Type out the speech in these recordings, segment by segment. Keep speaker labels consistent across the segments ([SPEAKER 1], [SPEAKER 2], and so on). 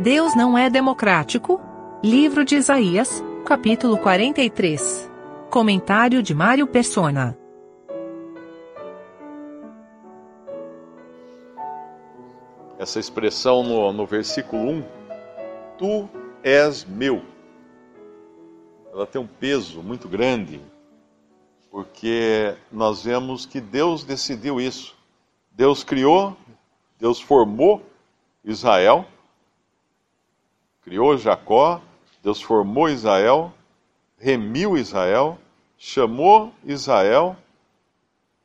[SPEAKER 1] Deus não é democrático? Livro de Isaías, capítulo 43. Comentário de Mário Persona.
[SPEAKER 2] Essa expressão no, no versículo 1, tu és meu, ela tem um peso muito grande, porque nós vemos que Deus decidiu isso. Deus criou, Deus formou Israel, criou Jacó, Deus formou Israel, remiu Israel, chamou Israel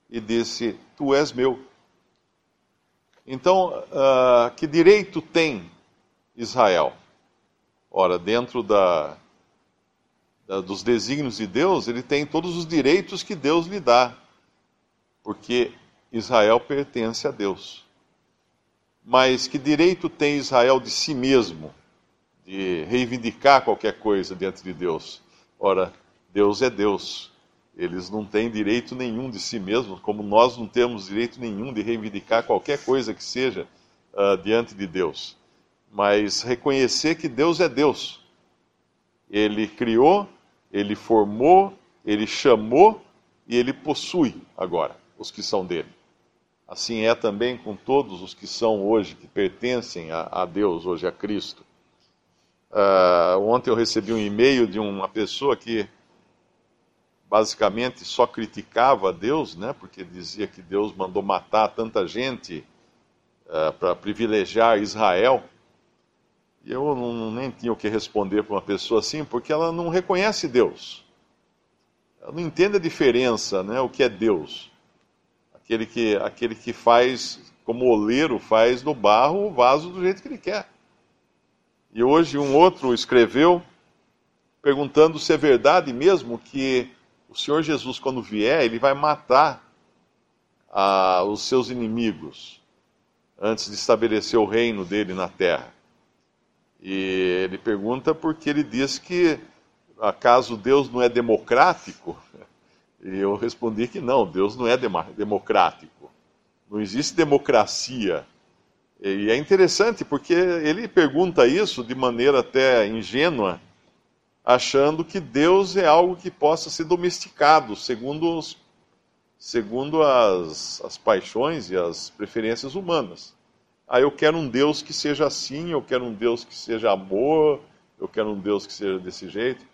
[SPEAKER 2] e disse: Tu és meu. Então, uh, que direito tem Israel? Ora, dentro da, da, dos desígnios de Deus, ele tem todos os direitos que Deus lhe dá, porque Israel pertence a Deus. Mas que direito tem Israel de si mesmo, de reivindicar qualquer coisa diante de Deus? Ora, Deus é Deus. Eles não têm direito nenhum de si mesmos, como nós não temos direito nenhum de reivindicar qualquer coisa que seja uh, diante de Deus. Mas reconhecer que Deus é Deus. Ele criou, ele formou, ele chamou e ele possui agora os que são dele. Assim é também com todos os que são hoje, que pertencem a, a Deus, hoje a Cristo. Uh, ontem eu recebi um e-mail de uma pessoa que basicamente só criticava Deus, né, porque dizia que Deus mandou matar tanta gente uh, para privilegiar Israel. E eu não, nem tinha o que responder para uma pessoa assim, porque ela não reconhece Deus. Ela não entende a diferença, né, o que é Deus aquele que, aquele que faz, como o oleiro faz no barro, o vaso do jeito que ele quer. E hoje um outro escreveu perguntando se é verdade mesmo que o Senhor Jesus, quando vier, ele vai matar ah, os seus inimigos antes de estabelecer o reino dele na terra. E ele pergunta porque ele diz que acaso Deus não é democrático? E eu respondi que não, Deus não é democrático. Não existe democracia. E é interessante porque ele pergunta isso de maneira até ingênua, achando que Deus é algo que possa ser domesticado, segundo, os, segundo as, as paixões e as preferências humanas. Ah, eu quero um Deus que seja assim, eu quero um Deus que seja amor, eu quero um Deus que seja desse jeito.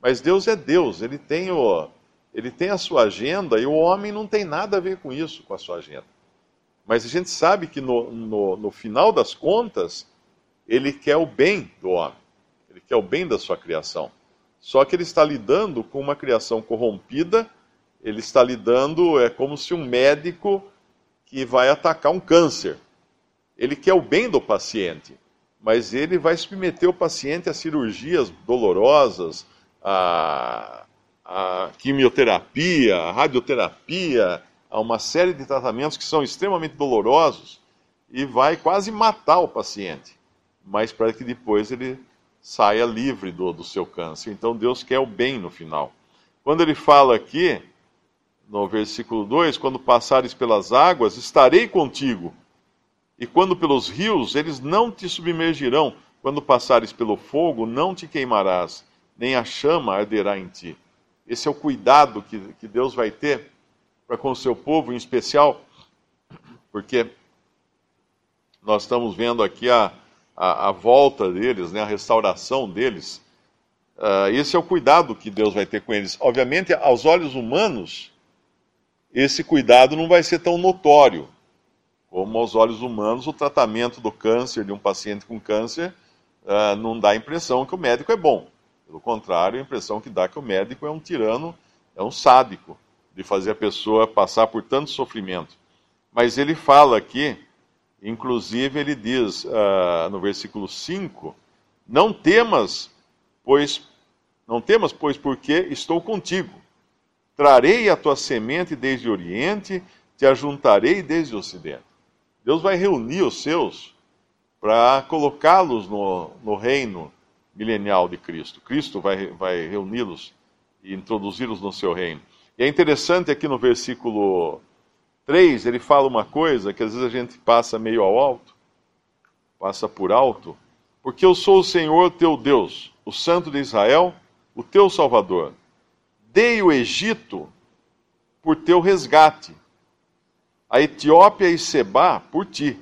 [SPEAKER 2] Mas Deus é Deus, ele tem o, ele tem a sua agenda e o homem não tem nada a ver com isso, com a sua agenda. Mas a gente sabe que no, no, no final das contas, ele quer o bem do homem, ele quer o bem da sua criação. Só que ele está lidando com uma criação corrompida, ele está lidando, é como se um médico que vai atacar um câncer. Ele quer o bem do paciente, mas ele vai submeter o paciente a cirurgias dolorosas, a a quimioterapia, a radioterapia, a uma série de tratamentos que são extremamente dolorosos e vai quase matar o paciente, mas para que depois ele saia livre do, do seu câncer. Então Deus quer o bem no final. Quando ele fala aqui, no versículo 2: Quando passares pelas águas, estarei contigo, e quando pelos rios, eles não te submergirão. Quando passares pelo fogo, não te queimarás, nem a chama arderá em ti. Esse é o cuidado que, que Deus vai ter para com o seu povo, em especial, porque nós estamos vendo aqui a, a, a volta deles, né, a restauração deles. Uh, esse é o cuidado que Deus vai ter com eles. Obviamente, aos olhos humanos, esse cuidado não vai ser tão notório como aos olhos humanos o tratamento do câncer de um paciente com câncer uh, não dá a impressão que o médico é bom. Pelo contrário, a impressão que dá é que o médico é um tirano, é um sádico, de fazer a pessoa passar por tanto sofrimento. Mas ele fala aqui, inclusive ele diz uh, no versículo 5, não temas, pois não temas, pois porque estou contigo. Trarei a tua semente desde o oriente, te ajuntarei desde o ocidente. Deus vai reunir os seus para colocá-los no, no reino milenial de Cristo. Cristo vai, vai reuni-los e introduzi-los no seu reino. E é interessante aqui no versículo 3, ele fala uma coisa que às vezes a gente passa meio ao alto, passa por alto, Porque eu sou o Senhor teu Deus, o Santo de Israel, o teu Salvador. Dei o Egito por teu resgate, a Etiópia e Seba por ti.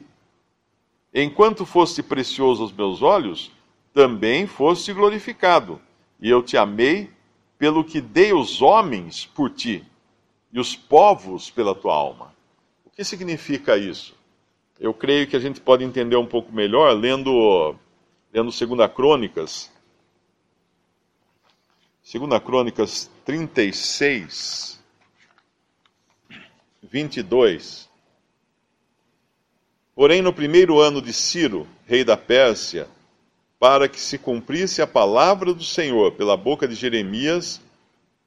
[SPEAKER 2] Enquanto foste precioso aos meus olhos, também foste glorificado, e eu te amei pelo que dei os homens por ti, e os povos pela tua alma. O que significa isso? Eu creio que a gente pode entender um pouco melhor lendo, lendo 2 Crônicas. 2 Crônicas 36, 22. Porém, no primeiro ano de Ciro, rei da Pérsia, para que se cumprisse a palavra do Senhor pela boca de Jeremias,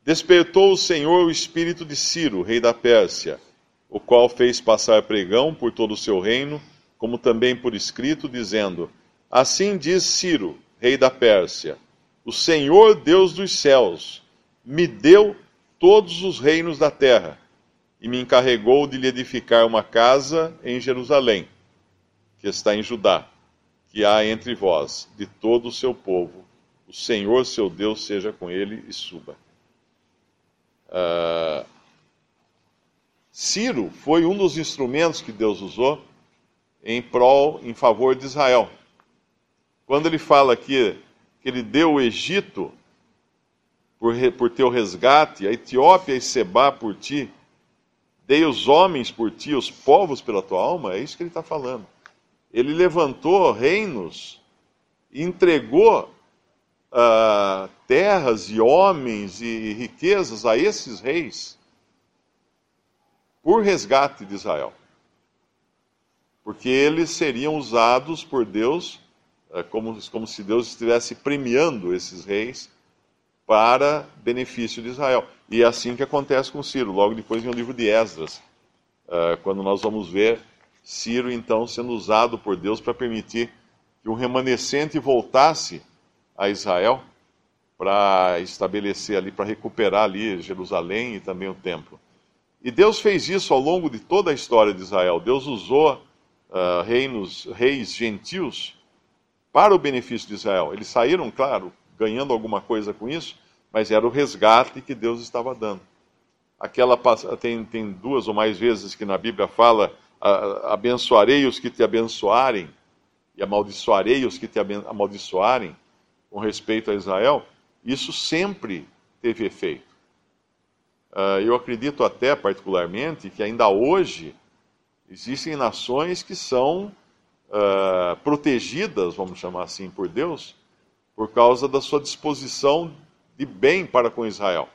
[SPEAKER 2] despertou o Senhor o espírito de Ciro, rei da Pérsia, o qual fez passar pregão por todo o seu reino, como também por escrito, dizendo: Assim diz Ciro, rei da Pérsia: O Senhor Deus dos céus me deu todos os reinos da terra e me encarregou de lhe edificar uma casa em Jerusalém que está em Judá, que há entre vós, de todo o seu povo. O Senhor, seu Deus, seja com ele e suba. Uh, Ciro foi um dos instrumentos que Deus usou em prol, em favor de Israel. Quando ele fala aqui que ele deu o Egito por, por teu resgate, a Etiópia e Seba por ti, dei os homens por ti, os povos pela tua alma, é isso que ele está falando ele levantou reinos, entregou uh, terras e homens e riquezas a esses reis por resgate de Israel. Porque eles seriam usados por Deus uh, como, como se Deus estivesse premiando esses reis para benefício de Israel. E é assim que acontece com Ciro, logo depois no livro de Esdras, uh, quando nós vamos ver Ciro, então, sendo usado por Deus para permitir que um remanescente voltasse a Israel para estabelecer ali, para recuperar ali Jerusalém e também o templo. E Deus fez isso ao longo de toda a história de Israel. Deus usou uh, reinos, reis gentios para o benefício de Israel. Eles saíram, claro, ganhando alguma coisa com isso, mas era o resgate que Deus estava dando. Aquela tem, tem duas ou mais vezes que na Bíblia fala abençoarei os que te abençoarem e amaldiçoarei os que te amaldiçoarem com respeito a Israel, isso sempre teve efeito. Uh, eu acredito até particularmente que ainda hoje existem nações que são uh, protegidas, vamos chamar assim, por Deus, por causa da sua disposição de bem para com Israel.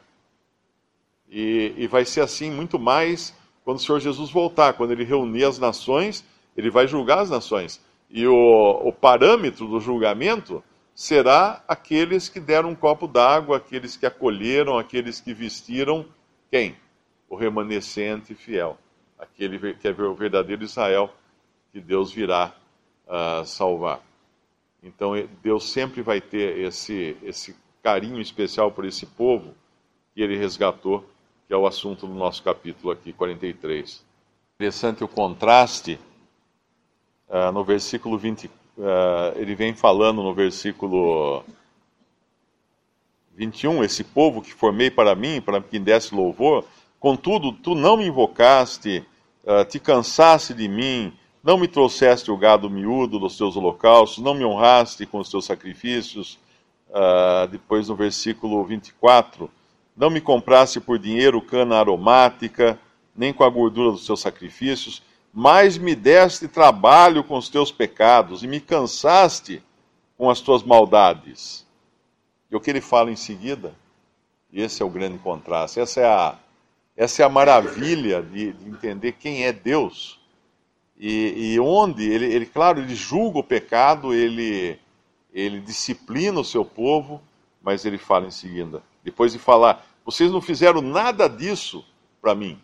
[SPEAKER 2] E, e vai ser assim muito mais quando o Senhor Jesus voltar, quando ele reunir as nações, ele vai julgar as nações. E o, o parâmetro do julgamento será aqueles que deram um copo d'água, aqueles que acolheram, aqueles que vestiram quem? O remanescente fiel, aquele que é o verdadeiro Israel que Deus virá uh, salvar. Então Deus sempre vai ter esse, esse carinho especial por esse povo que ele resgatou que é o assunto do nosso capítulo aqui, 43. Interessante o contraste uh, no versículo 20, uh, ah, ele vem falando no versículo 21, esse povo que formei para mim, para que desse louvor, contudo, tu não me invocaste, uh, te cansaste de mim, não me trouxeste o gado miúdo dos teus holocaustos, não me honraste com os teus sacrifícios. depois no versículo 24, não me compraste por dinheiro cana aromática, nem com a gordura dos teus sacrifícios, mas me deste trabalho com os teus pecados e me cansaste com as tuas maldades. E o que ele fala em seguida? Esse é o grande contraste. Essa é a, essa é a maravilha de, de entender quem é Deus. E, e onde, ele, ele, claro, ele julga o pecado, ele, ele disciplina o seu povo, mas ele fala em seguida: depois de falar, vocês não fizeram nada disso para mim.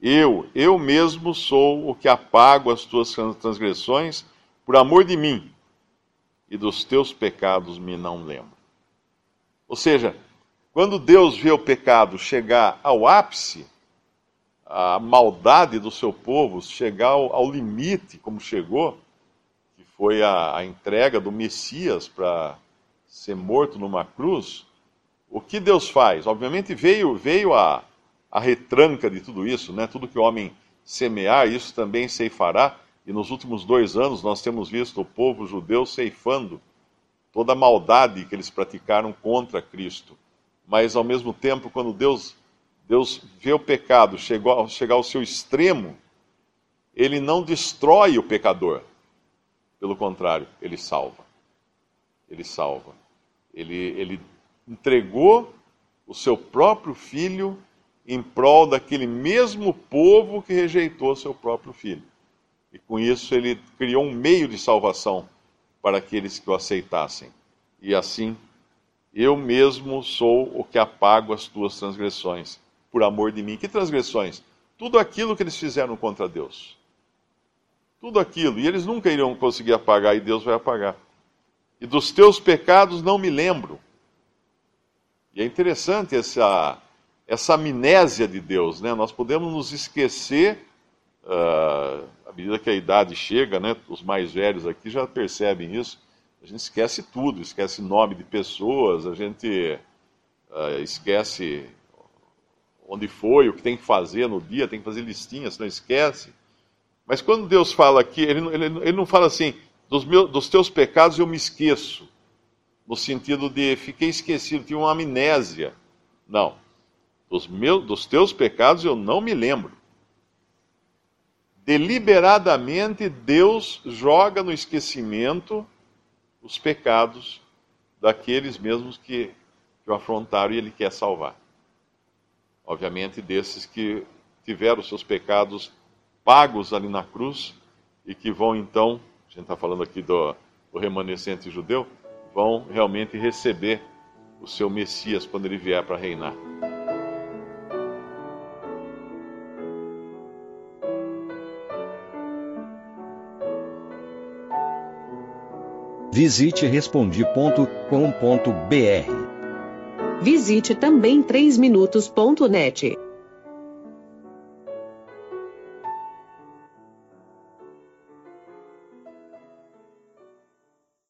[SPEAKER 2] Eu, eu mesmo sou o que apago as tuas transgressões por amor de mim, e dos teus pecados me não lembro. Ou seja, quando Deus vê o pecado chegar ao ápice, a maldade do seu povo chegar ao, limite, como chegou, que foi a, a entrega do Messias para ser morto numa cruz, o que Deus faz? Obviamente veio, veio a, a retranca de tudo isso, né? tudo que o homem semear, isso também ceifará. E nos últimos dois anos nós temos visto o povo judeu ceifando toda a maldade que eles praticaram contra Cristo. Mas ao mesmo tempo, quando Deus, Deus vê o pecado chegou, chegar ao seu extremo, ele não destrói o pecador. Pelo contrário, ele salva. Ele salva. Ele, ele entregou o seu próprio filho em prol daquele mesmo povo que rejeitou seu próprio filho. E com isso ele criou um meio de salvação para aqueles que o aceitassem. E assim, eu mesmo sou o que apago as tuas transgressões, por amor de mim. Que transgressões? Tudo aquilo que eles fizeram contra Deus. Tudo aquilo. E eles nunca iriam conseguir apagar, e Deus vai apagar. E dos teus pecados não me lembro. E é interessante essa, essa amnésia de Deus, né? Nós podemos nos esquecer, uh, à medida que a idade chega, né? Os mais velhos aqui já percebem isso. A gente esquece tudo, esquece nome de pessoas, a gente uh, esquece onde foi, o que tem que fazer no dia, tem que fazer listinhas, não esquece. Mas quando Deus fala aqui, ele, ele, ele não fala assim, dos, meus, dos teus pecados eu me esqueço, no sentido de fiquei esquecido, tive uma amnésia. Não. Dos, meus, dos teus pecados eu não me lembro. Deliberadamente Deus joga no esquecimento os pecados daqueles mesmos que, que o afrontaram e ele quer salvar. Obviamente, desses que tiveram seus pecados pagos ali na cruz e que vão então, a gente está falando aqui do, do remanescente judeu, vão realmente receber o seu Messias quando ele vier para reinar.
[SPEAKER 3] Visite respondi.com.br.
[SPEAKER 4] Visite também 3minutos.net.